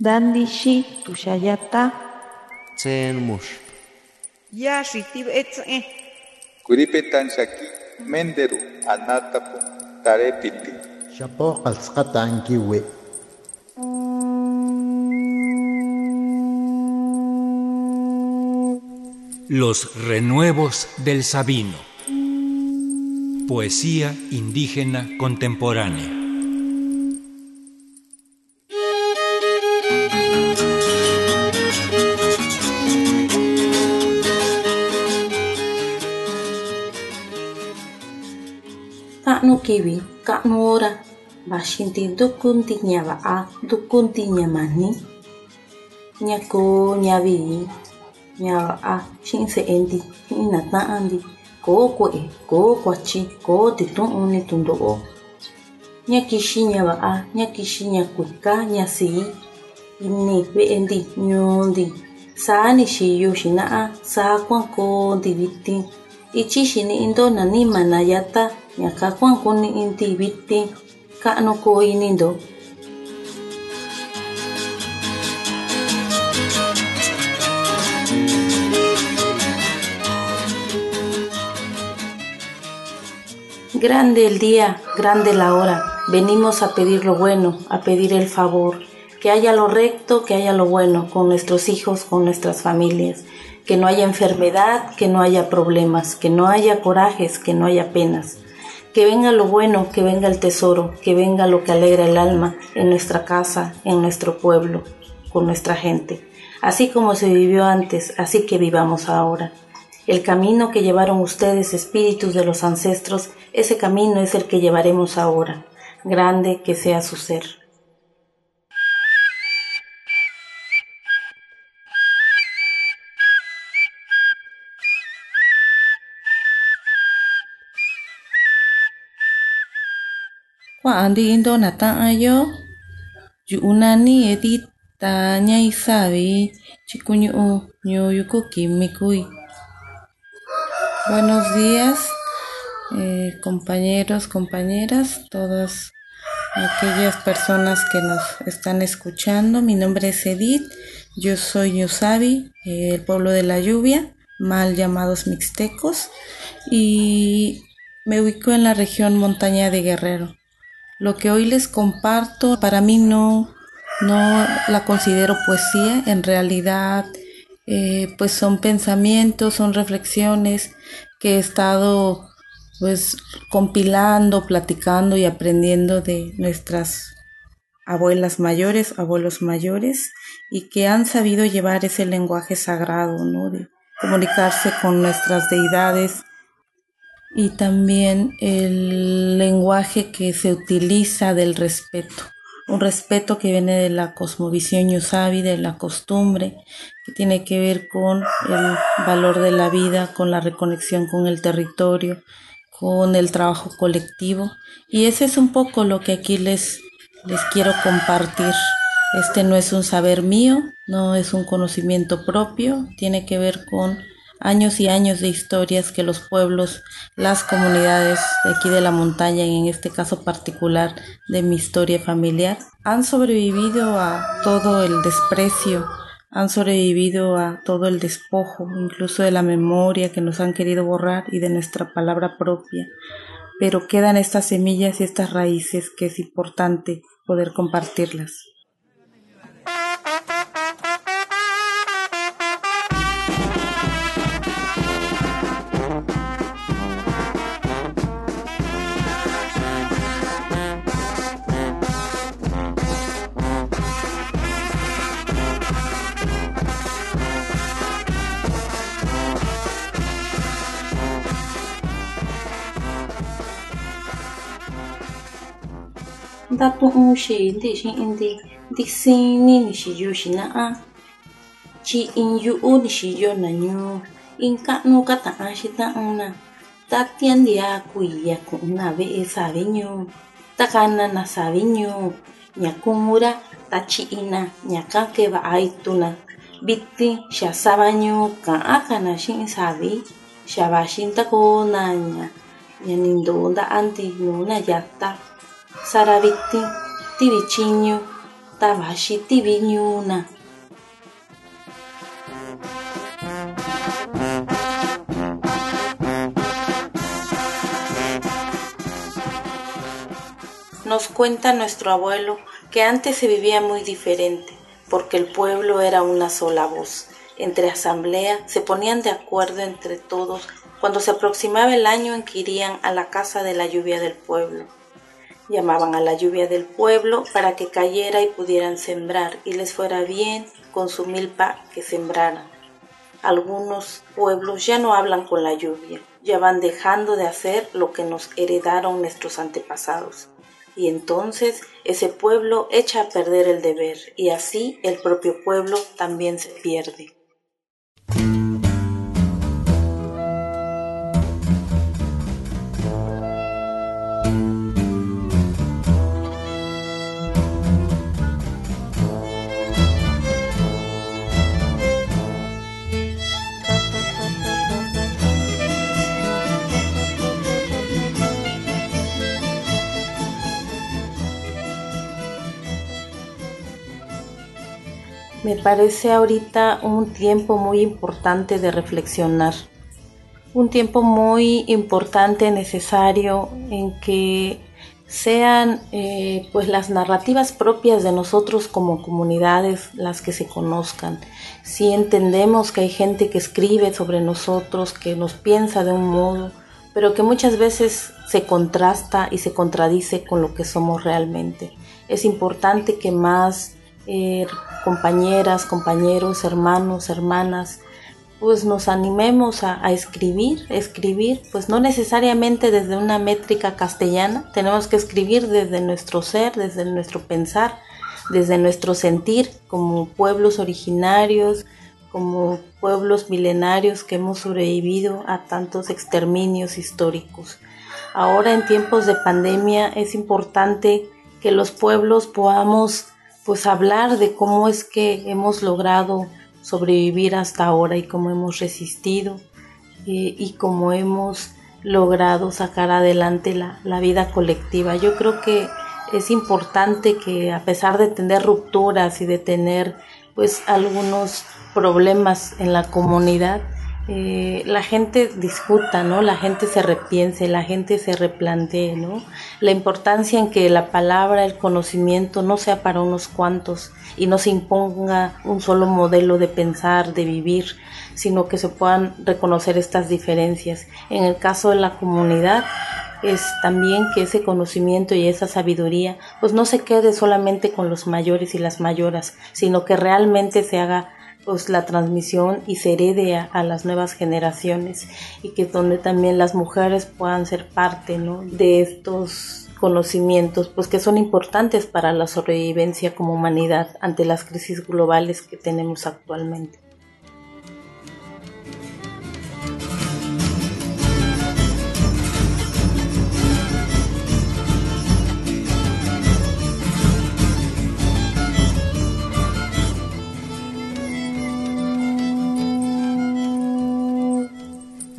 Dandishi tushayata. Tsen mush. Yashi tibetze. Kuripetan shaki menderu anatapu tarepiti. Shapo qalsqata ankiwi. Los renuevos del Sabino. Poesía indígena contemporánea. kiwi kak nuora bashinti dukunti ñaba'a dukunti ñamani ñaku ñavi'i ñaba'a chi'in se'endi ko nata'anti koo kue'e koo kuachi koo titu'un ni a nyaki shi nyaku ka nyasi ini ve'endi ñuundi. Sani xiyu xina'a sakuan di vitin ichi xini'into mana nayata nani manayata, ñaka kuankuni'indi vitin. Ka'nu koo inindo. Grande el día, grande la hora. Venimos a pedir lo bueno, a pedir el favor. Que haya lo recto, que haya lo bueno con nuestros hijos, con nuestras familias. Que no haya enfermedad, que no haya problemas, que no haya corajes, que no haya penas. Que venga lo bueno, que venga el tesoro, que venga lo que alegra el alma en nuestra casa, en nuestro pueblo, con nuestra gente. Así como se vivió antes, así que vivamos ahora. El camino que llevaron ustedes, espíritus de los ancestros, ese camino es el que llevaremos ahora. Grande que sea su ser. Kua'andi indo nata'ayo yu'unani ñay savi chikuñu'u ñuyuku kimikuy. Buenos días, eh, compañeros, compañeras, todas aquellas personas que nos están escuchando. Mi nombre es Edith, yo soy Ñusabi, el pueblo de la lluvia, mal llamados mixtecos, y me ubico en la región montaña de Guerrero. Lo que hoy les comparto para mí no, no la considero poesía, en realidad eh, pues son pensamientos, son reflexiones que he estado pues compilando, platicando y aprendiendo de nuestras abuelas mayores, abuelos mayores y que han sabido llevar ese lenguaje sagrado, ¿no? De comunicarse con nuestras deidades y también el lenguaje que se utiliza del respeto, un respeto que viene de la cosmovisión yusabi, de la costumbre, que tiene que ver con el valor de la vida, con la reconexión con el territorio, con el trabajo colectivo. Y ese es un poco lo que aquí les, les quiero compartir. Este no es un saber mío, no es un conocimiento propio, tiene que ver con años y años de historias que los pueblos, las comunidades de aquí de la montaña, y en este caso particular de mi historia familiar, han sobrevivido a todo el desprecio, han sobrevivido a todo el despojo, incluso de la memoria que nos han querido borrar y de nuestra palabra propia. Pero quedan estas semillas y estas raíces que es importante poder compartirlas. Nda tu'uxi ndixi indi ndisini nixiyoxina á, chi in yu'u nixiyona ñuu in ka'nu kata'anxi ta'unna tatia ntia kuiya ku'una ve'e savi ñuu takana na savi ñuu ña kumura tachi'ina ñaka keva'a ituna viti xa sava ñuu ka'an kana xi'in savi xa vaxi ntakona ña nindo'o nda anti nuu na yata. Sara vitin tivityiñu tabashiti viñuna. Nos cuenta nuestro abuelo que antes se vivía muy diferente, porque el pueblo era una sola voz. Entre asamblea se ponían de acuerdo entre todos cuando se aproximaba el año en que irían a la casa de la lluvia del pueblo. Llamaban a la lluvia del pueblo para que cayera y pudieran sembrar y les fuera bien con su milpa que sembraran. Algunos pueblos ya no hablan con la lluvia, ya van dejando de hacer lo que nos heredaron nuestros antepasados. Y entonces ese pueblo echa a perder el deber y así el propio pueblo también se pierde. Me parece ahorita un tiempo muy importante de reflexionar, un tiempo muy importante, necesario, en que sean eh, pues las narrativas propias de nosotros como comunidades las que se conozcan. Si entendemos que hay gente que escribe sobre nosotros, que nos piensa de un modo, pero que muchas veces se contrasta y se contradice con lo que somos realmente. Es importante que más eh, compañeras, compañeros, hermanos, hermanas, pues nos animemos a, escribir, escribir, pues no necesariamente desde una métrica castellana, tenemos que escribir desde nuestro ser, desde nuestro pensar, desde nuestro sentir como pueblos originarios, como pueblos milenarios que hemos sobrevivido a tantos exterminios históricos. Ahora en tiempos de pandemia es importante que los pueblos podamos pues hablar de cómo es que hemos logrado sobrevivir hasta ahora y cómo hemos resistido eh, y cómo hemos logrado sacar adelante la, la vida colectiva. Yo creo que es importante que a pesar de tener rupturas y de tener pues algunos problemas en la comunidad, eh, la gente discuta, ¿no? La gente se repiense, la gente se replantee, ¿no? La importancia en que la palabra, el conocimiento no sea para unos cuantos y no se imponga un solo modelo de pensar, de vivir, sino que se puedan reconocer estas diferencias. En el caso de la comunidad, es también que ese conocimiento y esa sabiduría pues no se quede solamente con los mayores y las mayoras, sino que realmente se haga pues la transmisión y se herede a, las nuevas generaciones y que donde también las mujeres puedan ser parte de estos conocimientos pues que son importantes para la sobrevivencia como humanidad ante las crisis globales que tenemos actualmente.